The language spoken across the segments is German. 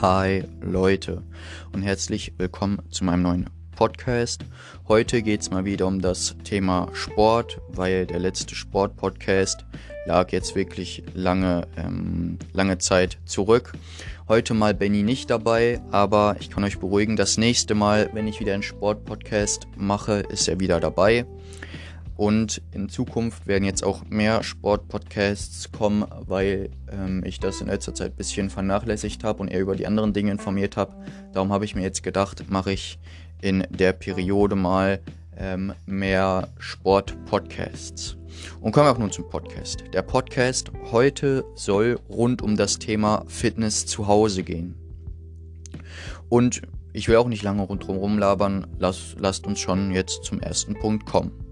Hi Leute und herzlich willkommen zu meinem neuen Podcast. Heute geht es mal wieder um das Thema Sport, weil der letzte Sport-Podcast lag jetzt wirklich lange, ähm, lange Zeit zurück. Heute mal Benny nicht dabei, aber ich kann euch beruhigen, das nächste Mal, wenn ich wieder einen Sport-Podcast mache, ist er wieder dabei. Und in Zukunft werden jetzt auch mehr Sport-Podcasts kommen, weil ähm, ich das in letzter Zeit ein bisschen vernachlässigt habe und eher über die anderen Dinge informiert habe. Darum habe ich mir jetzt gedacht, mache ich in der Periode mal ähm, mehr Sport-Podcasts. Und kommen wir auch nun zum Podcast. Der Podcast heute soll rund um das Thema Fitness zu Hause gehen. Und ich will auch nicht lange rundherum rumlabern, Lass, lasst uns schon jetzt zum ersten Punkt kommen.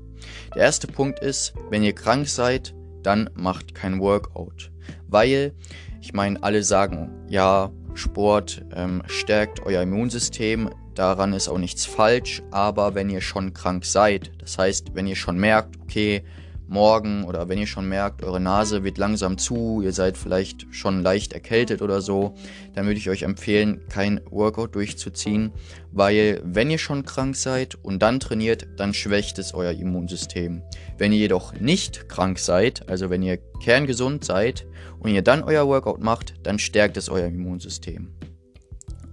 Der erste Punkt ist, wenn ihr krank seid, dann macht kein Workout. Weil, ich meine, alle sagen, ja, Sport ähm, stärkt euer Immunsystem, daran ist auch nichts falsch, aber wenn ihr schon krank seid, das heißt, wenn ihr schon merkt, okay, morgen oder wenn ihr schon merkt, eure Nase wird langsam zu, ihr seid vielleicht schon leicht erkältet oder so, dann würde ich euch empfehlen, kein Workout durchzuziehen, weil wenn ihr schon krank seid und dann trainiert, dann schwächt es euer Immunsystem. Wenn ihr jedoch nicht krank seid, also wenn ihr kerngesund seid und ihr dann euer Workout macht, dann stärkt es euer Immunsystem.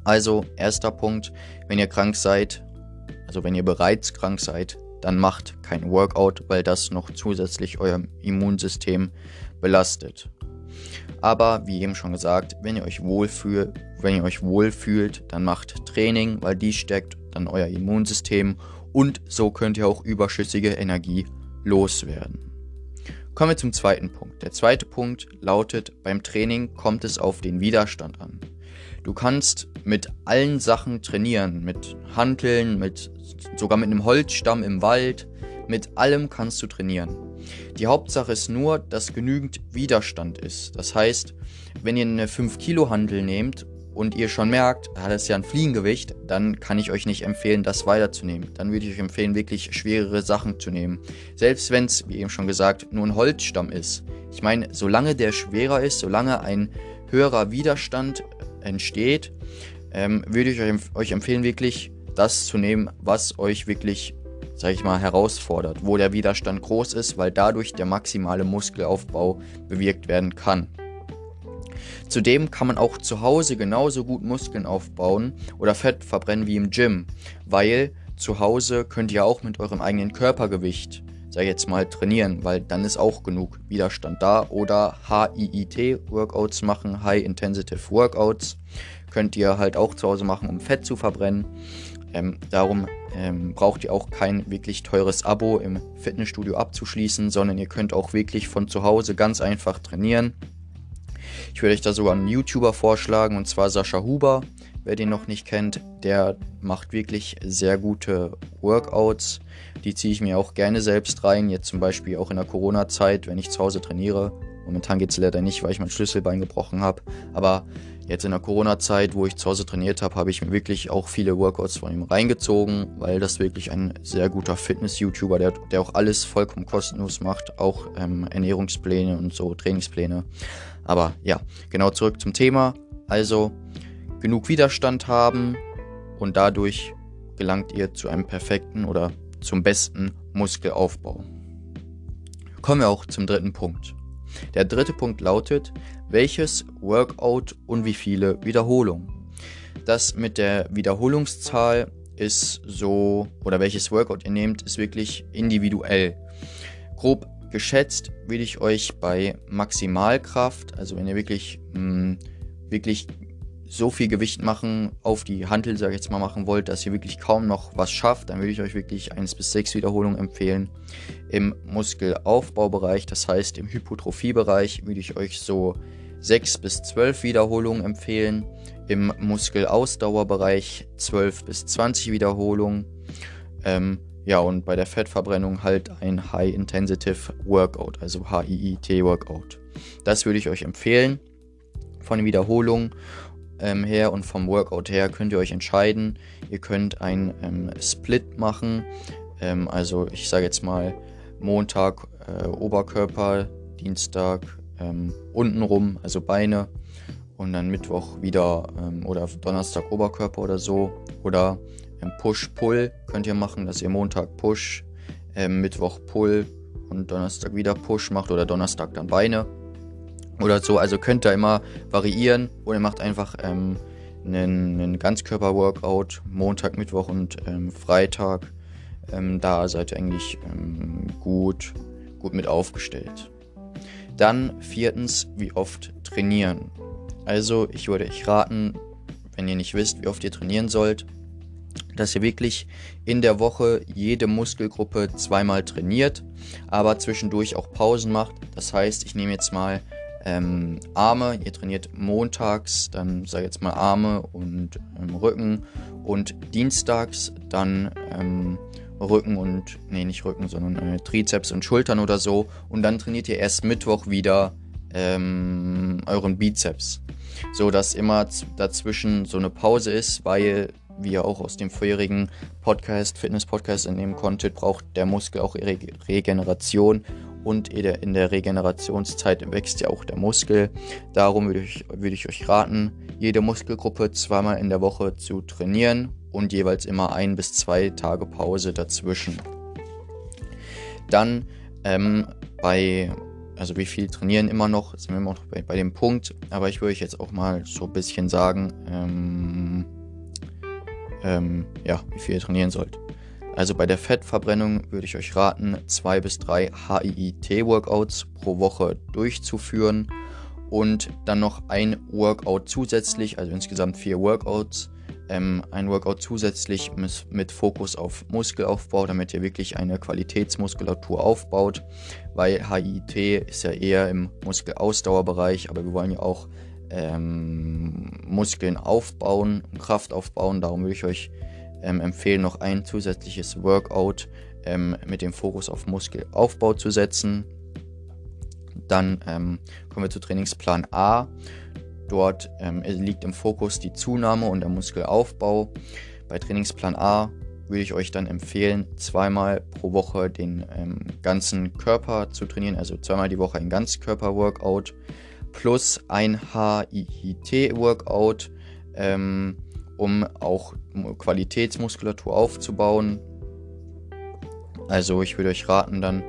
Also erster Punkt, wenn ihr krank seid, also wenn ihr bereits krank seid, dann macht kein Workout, weil das noch zusätzlich euer Immunsystem belastet. Aber wie eben schon gesagt, wenn ihr euch wohlfühlt, wenn ihr euch wohlfühlt, dann macht Training, weil die stärkt dann euer Immunsystem und so könnt ihr auch überschüssige Energie loswerden. Kommen wir zum zweiten Punkt. Der zweite Punkt lautet, beim Training kommt es auf den Widerstand an. Du kannst mit allen Sachen trainieren, mit Hanteln, mit sogar mit einem Holzstamm im Wald, mit allem kannst du trainieren. Die Hauptsache ist nur, dass genügend Widerstand ist. Das heißt, wenn ihr eine 5 Kilo Hantel nehmt und ihr schon merkt, ah, das ist ja ein Fliegengewicht, dann kann ich euch nicht empfehlen, das weiterzunehmen. Dann würde ich euch empfehlen, wirklich schwerere Sachen zu nehmen. Selbst wenn es, wie eben schon gesagt, nur ein Holzstamm ist. Ich meine, solange der schwerer ist, solange ein höherer Widerstand entsteht, ähm, würde ich euch empfehlen, wirklich das zu nehmen, was euch wirklich, sag ich mal, herausfordert, wo der Widerstand groß ist, weil dadurch der maximale Muskelaufbau bewirkt werden kann. Zudem kann man auch zu Hause genauso gut Muskeln aufbauen oder Fett verbrennen wie im Gym, weil zu Hause könnt ihr auch mit eurem eigenen Körpergewicht sag ich jetzt mal, trainieren, weil dann ist auch genug Widerstand da. Oder HIIT-Workouts machen, High Intensive Workouts. Könnt ihr halt auch zu Hause machen, um Fett zu verbrennen. Ähm, darum ähm, braucht ihr auch kein wirklich teures Abo im Fitnessstudio abzuschließen, sondern ihr könnt auch wirklich von zu Hause ganz einfach trainieren. Ich würde euch da sogar einen YouTuber vorschlagen, und zwar Sascha Huber. Wer den noch nicht kennt, der macht wirklich sehr gute Workouts. Die ziehe ich mir auch gerne selbst rein. Jetzt zum Beispiel auch in der Corona-Zeit, wenn ich zu Hause trainiere. Momentan geht es leider nicht, weil ich mein Schlüsselbein gebrochen habe. Aber jetzt in der Corona-Zeit, wo ich zu Hause trainiert habe, habe ich mir wirklich auch viele Workouts von ihm reingezogen, weil das wirklich ein sehr guter Fitness-YouTuber, der, der auch alles vollkommen kostenlos macht, auch ähm, Ernährungspläne und so Trainingspläne. Aber ja, genau zurück zum Thema. Also genug Widerstand haben und dadurch gelangt ihr zu einem perfekten oder zum besten Muskelaufbau. Kommen wir auch zum dritten Punkt. Der dritte Punkt lautet, welches Workout und wie viele Wiederholungen. Das mit der Wiederholungszahl ist so, oder welches Workout ihr nehmt, ist wirklich individuell. Grob geschätzt würde ich euch bei Maximalkraft, also wenn ihr wirklich, mh, mm, wirklich so viel Gewicht machen, auf die Hantel, sage ich jetzt mal, machen wollt, dass ihr wirklich kaum noch was schafft, dann würde ich euch wirklich 1 bis 6 Wiederholungen empfehlen. Im Muskelaufbaubereich, das heißt im Hypotrophiebereich, würde ich euch so 6 bis 12 Wiederholungen empfehlen. Im Muskelausdauerbereich 12 bis 20 Wiederholungen. Ähm, ja, und bei der Fettverbrennung halt ein High Intensive Workout, also HIIT Workout. Das würde ich euch empfehlen von Wiederholungen ähm, her und vom Workout her könnt ihr euch entscheiden. Ihr könnt ein ähm, Split machen. Ähm, also ich sage jetzt mal Montag äh, Oberkörper, Dienstag ähm, untenrum, also Beine und dann Mittwoch wieder ähm, oder Donnerstag Oberkörper oder so. Oder ähm, Push-Pull könnt ihr machen, dass ihr Montag Push, ähm, Mittwoch Pull und Donnerstag wieder Push macht oder Donnerstag dann Beine oder so. Also könnt ihr immer variieren oder macht einfach ähm, einen, einen Ganzkörper-Workout Montag, Mittwoch und ähm, Freitag. Ähm, da seid ihr eigentlich ähm, gut, gut mit aufgestellt. Dann viertens, wie oft trainieren. Also ich würde euch raten, wenn ihr nicht wisst, wie oft ihr trainieren sollt, dass ihr wirklich in der Woche jede Muskelgruppe zweimal trainiert, aber zwischendurch auch Pausen macht. Das heißt, ich nehme jetzt mal ähm, Arme, ihr trainiert montags, dann sage ich jetzt mal Arme und ähm, Rücken und dienstags dann ähm, Rücken und, nee, nicht Rücken, sondern äh, Trizeps und Schultern oder so. Und dann trainiert ihr erst Mittwoch wieder ähm, euren Bizeps, so dass immer dazwischen so eine Pause ist, weil wie ihr auch aus dem vorherigen Podcast, Fitness-Podcast entnehmen konntet, braucht der Muskel auch Re Regeneration und in der Regenerationszeit wächst ja auch der Muskel. Darum würde ich, würde ich euch raten, jede Muskelgruppe zweimal in der Woche zu trainieren und jeweils immer ein bis zwei Tage Pause dazwischen. Dann ähm, bei, also wie viel trainieren immer noch, sind wir immer noch bei, bei dem Punkt, aber ich würde euch jetzt auch mal so ein bisschen sagen, ähm, ähm, ja, wie viel ihr trainieren sollt. Also bei der Fettverbrennung würde ich euch raten, zwei bis drei HIIT-Workouts pro Woche durchzuführen und dann noch ein Workout zusätzlich, also insgesamt vier Workouts, ähm, ein Workout zusätzlich mit, mit, Fokus auf Muskelaufbau, damit ihr wirklich eine Qualitätsmuskulatur aufbaut, weil HIIT ist ja eher im Muskelausdauerbereich, aber wir wollen ja auch ähm, Muskeln aufbauen, Kraft aufbauen. Darum würde ich euch ähm, empfehlen, noch ein zusätzliches Workout ähm, mit dem Fokus auf Muskelaufbau zu setzen. Dann ähm, kommen wir zu Trainingsplan A. Dort ähm, liegt im Fokus die Zunahme und der Muskelaufbau. Bei Trainingsplan A würde ich euch dann empfehlen, zweimal pro Woche den ähm, ganzen Körper zu trainieren, also zweimal die Woche ein Ganzkörper-Workout plus ein HIIT-Workout, ähm, um auch Qualitätsmuskulatur aufzubauen. Also ich würde euch raten, dann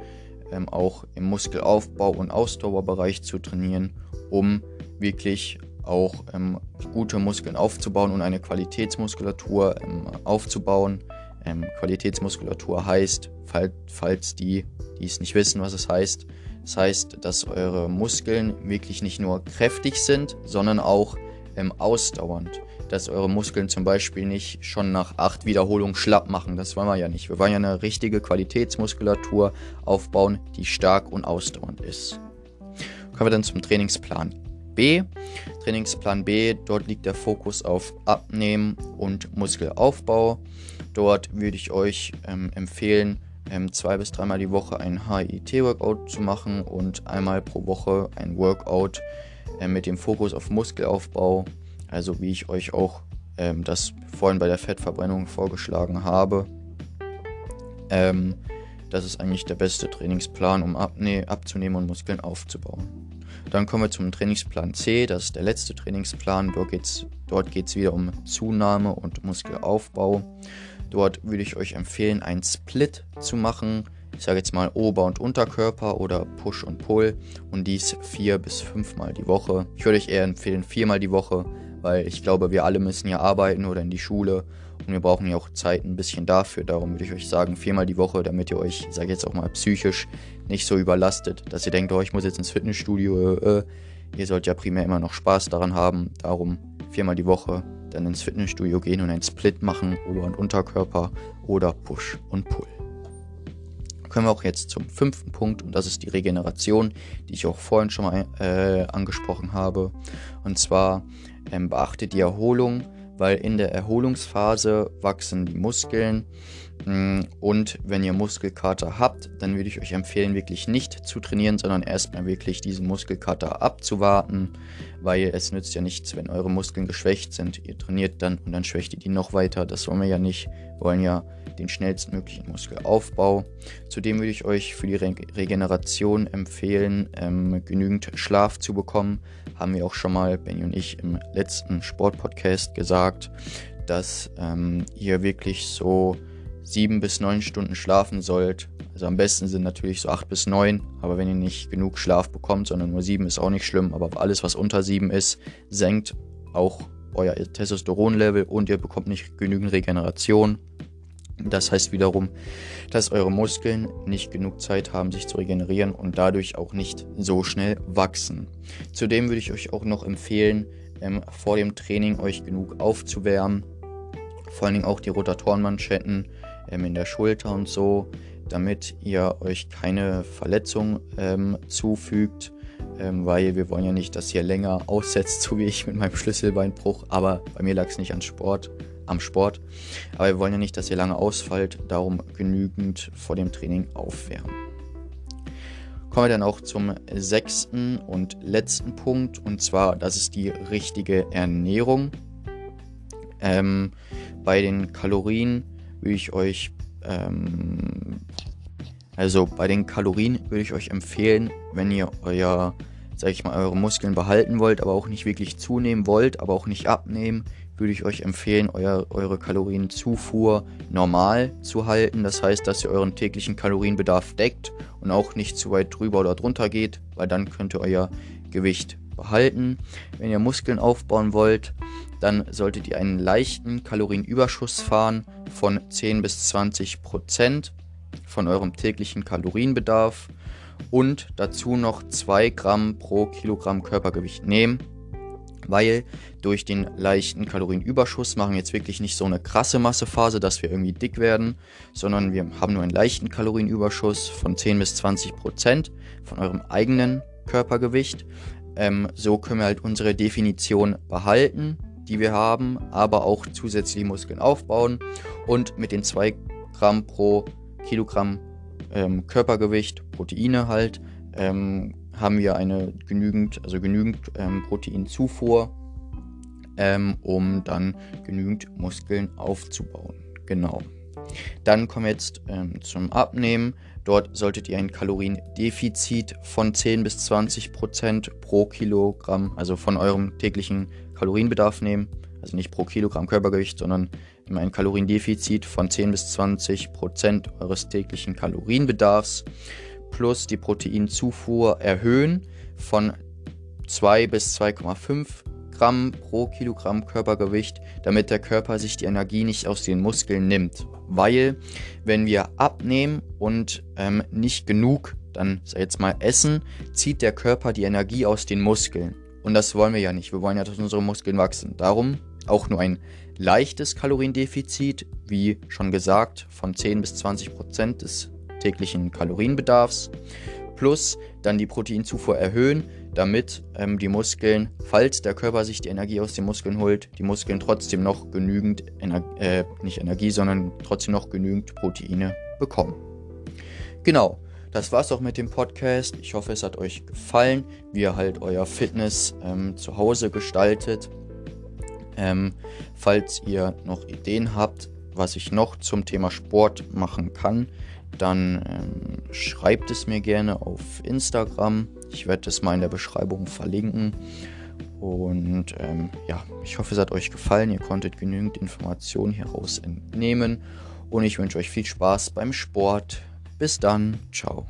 ähm, auch im Muskelaufbau und Ausdauerbereich zu trainieren, um wirklich auch ähm, gute Muskeln aufzubauen und eine Qualitätsmuskulatur ähm, aufzubauen. Ähm, Qualitätsmuskulatur heißt, fall, falls die, die es nicht wissen, was es heißt, das heißt, dass eure Muskeln wirklich nicht nur kräftig sind, sondern auch ähm, ausdauernd. Dass eure Muskeln zum Beispiel nicht schon nach acht Wiederholungen schlapp machen. Das wollen wir ja nicht. Wir wollen ja eine richtige Qualitätsmuskulatur aufbauen, die stark und ausdauernd ist. Kommen wir dann zum Trainingsplan B. Trainingsplan B, dort liegt der Fokus auf Abnehmen und Muskelaufbau. Dort würde ich euch ähm, empfehlen, ähm, zwei bis dreimal die Woche ein HIIT-Workout zu machen und einmal pro Woche ein Workout äh, mit dem Fokus auf Muskelaufbau. Also wie ich euch auch ähm, das vorhin bei der Fettverbrennung vorgeschlagen habe. Ähm, das ist eigentlich der beste Trainingsplan, um abzunehmen und Muskeln aufzubauen. Dann kommen wir zum Trainingsplan C, das ist der letzte Trainingsplan. Dort geht es wieder um Zunahme und Muskelaufbau. Dort würde ich euch empfehlen, einen Split zu machen. Ich sage jetzt mal Ober- und Unterkörper oder Push und Pull und dies vier bis fünfmal die Woche. Ich würde euch eher empfehlen, viermal die Woche, weil ich glaube, wir alle müssen ja arbeiten oder in die Schule und wir brauchen ja auch Zeit ein bisschen dafür. Darum würde ich euch sagen, viermal die Woche, damit ihr euch, ich jetzt auch mal psychisch, nicht so überlastet, dass ihr denkt, oh, ich muss jetzt ins Fitnessstudio. Äh, äh. ihr sollt ja primär immer noch Spaß daran haben. Darum viermal die Woche dann ins Fitnessstudio gehen und einen Split machen, Ober- und Unterkörper oder Push und Pull. Kommen wir auch jetzt zum fünften Punkt und das ist die Regeneration, die ich auch vorhin schon mal äh, angesprochen habe. Und zwar ähm, beachtet die Erholung, weil in der Erholungsphase wachsen die Muskeln Mm, und wenn ihr Muskelkater habt, dann würde ich euch empfehlen, wirklich nicht zu trainieren, sondern erstmal wirklich diesen Muskelkater abzuwarten, weil es nützt ja nichts, wenn eure Muskeln geschwächt sind. Ihr trainiert dann und dann schwächt ihr die noch weiter. Das wollen wir ja nicht. Wir wollen ja den schnellstmöglichen Muskelaufbau. Zudem würde ich euch für die Re Regeneration empfehlen, ähm, genügend Schlaf zu bekommen. Haben wir auch schon mal, Benny und ich, im letzten Sportpodcast gesagt, dass ähm, ihr wirklich so sieben bis neun Stunden schlafen sollt. Also am besten sind natürlich so acht bis neun, aber wenn ihr nicht genug Schlaf bekommt, sondern nur sieben, ist auch nicht schlimm. Aber alles, was unter sieben ist, senkt auch euer Testosteronlevel und ihr bekommt nicht genügend Regeneration. Das heißt wiederum, dass eure Muskeln nicht genug Zeit haben, sich zu regenerieren und dadurch auch nicht so schnell wachsen. Zudem würde ich euch auch noch empfehlen, ähm, vor dem Training euch genug aufzuwärmen. Vor allen Dingen auch die Rotatorenmanschetten ähm, in der Schulter und so, damit ihr euch keine Verletzung ähm, zufügt ähm, weil wir wollen ja nicht, dass ihr länger aussetzt, so wie ich mit meinem Schlüsselbeinbruch. Aber bei mir lag es nicht an Sport, am Sport. Aber wir wollen ja nicht, dass ihr lange ausfallt, darum genügend vor dem Training aufwärmen. Kommen wir dann auch zum sechsten und letzten Punkt, und zwar, das ist die richtige Ernährung. Ähm, bei den Kalorien würde ich euch ähm, also bei den Kalorien würde ich euch empfehlen, wenn ihr euer, sag ich mal, eure Muskeln behalten wollt, aber auch nicht wirklich zunehmen wollt, aber auch nicht abnehmen, würde ich euch empfehlen, euer, eure Kalorienzufuhr normal zu halten. Das heißt, dass ihr euren täglichen Kalorienbedarf deckt und auch nicht zu weit drüber oder drunter geht, weil dann könnt ihr euer Gewicht behalten. Wenn ihr Muskeln aufbauen wollt, dann solltet ihr einen leichten Kalorienüberschuss fahren von 10 bis 20 Prozent von eurem täglichen Kalorienbedarf und dazu noch 2 Gramm pro Kilogramm Körpergewicht nehmen, weil durch den leichten Kalorienüberschuss machen wir jetzt wirklich nicht so eine krasse Massephase, dass wir irgendwie dick werden, sondern wir haben nur einen leichten Kalorienüberschuss von 10 bis 20 Prozent von eurem eigenen Körpergewicht. Ähm, so können wir halt unsere Definition behalten, die wir haben, aber auch zusätzliche Muskeln aufbauen und mit den 2 Gramm pro Kilogramm ähm, Körpergewicht, Proteine halt, ähm, haben wir eine genügend, also genügend ähm, Proteinzufuhr, ähm, um dann genügend Muskeln aufzubauen. Genau. Dann kommen wir jetzt ähm, zum Abnehmen. Dort solltet ihr ein Kaloriendefizit von 10 bis 20 Prozent pro Kilogramm, also von eurem täglichen Kalorienbedarf nehmen. Also nicht pro Kilogramm Körpergewicht, sondern ein Kaloriendefizit von 10 bis 20 Prozent eures täglichen Kalorienbedarfs plus die Proteinzufuhr erhöhen von 2 bis 2,5 Gramm pro Kilogramm Körpergewicht, damit der Körper sich die Energie nicht aus den Muskeln nimmt. Weil, wenn wir abnehmen und ähm, nicht genug, dann sag jetzt mal essen, zieht der Körper die Energie aus den Muskeln. Und das wollen wir ja nicht. Wir wollen ja, dass unsere Muskeln wachsen. Darum auch nur ein leichtes Kaloriendefizit, wie schon gesagt, von 10 bis 20 Prozent des täglichen Kalorienbedarfs, plus dann die Proteinzufuhr erhöhen, damit ähm, die Muskeln, falls der Körper sich die Energie aus den Muskeln holt, die Muskeln trotzdem noch genügend, Ener äh, nicht Energie, sondern trotzdem noch genügend Proteine bekommen. Genau, das war's auch mit dem Podcast. Ich hoffe, es hat euch gefallen, wie ihr halt euer Fitness ähm, zu Hause gestaltet. Ähm, falls ihr noch Ideen habt, was ich noch zum Thema Sport machen kann, dann ähm, schreibt es mir gerne auf Instagram. Ich werde es mal in der Beschreibung verlinken. Und ähm, ja, ich hoffe, es hat euch gefallen. Ihr konntet genügend Informationen hieraus entnehmen. Und ich wünsche euch viel Spaß beim Sport. Bis dann. Ciao.